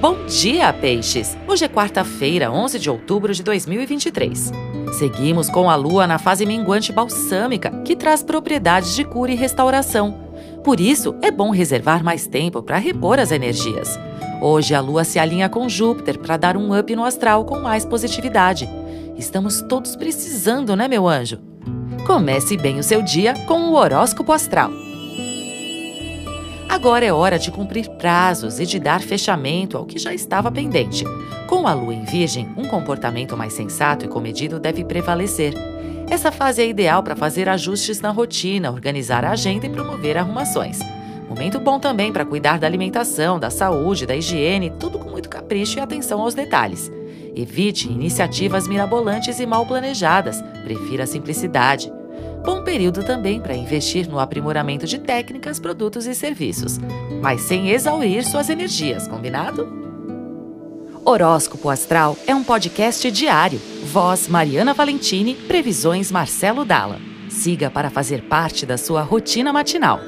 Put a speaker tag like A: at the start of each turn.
A: Bom dia, peixes! Hoje é quarta-feira, 11 de outubro de 2023. Seguimos com a lua na fase minguante balsâmica, que traz propriedades de cura e restauração. Por isso, é bom reservar mais tempo para repor as energias. Hoje a lua se alinha com Júpiter para dar um up no astral com mais positividade. Estamos todos precisando, né, meu anjo? Comece bem o seu dia com o horóscopo astral. Agora é hora de cumprir prazos e de dar fechamento ao que já estava pendente. Com a lua em Virgem, um comportamento mais sensato e comedido deve prevalecer. Essa fase é ideal para fazer ajustes na rotina, organizar a agenda e promover arrumações. Momento bom também para cuidar da alimentação, da saúde, da higiene, tudo com muito capricho e atenção aos detalhes. Evite iniciativas mirabolantes e mal planejadas, prefira a simplicidade. Bom período também para investir no aprimoramento de técnicas, produtos e serviços, mas sem exaurir suas energias, combinado? Horóscopo Astral é um podcast diário. Voz Mariana Valentini, previsões Marcelo Dalla. Siga para fazer parte da sua rotina matinal.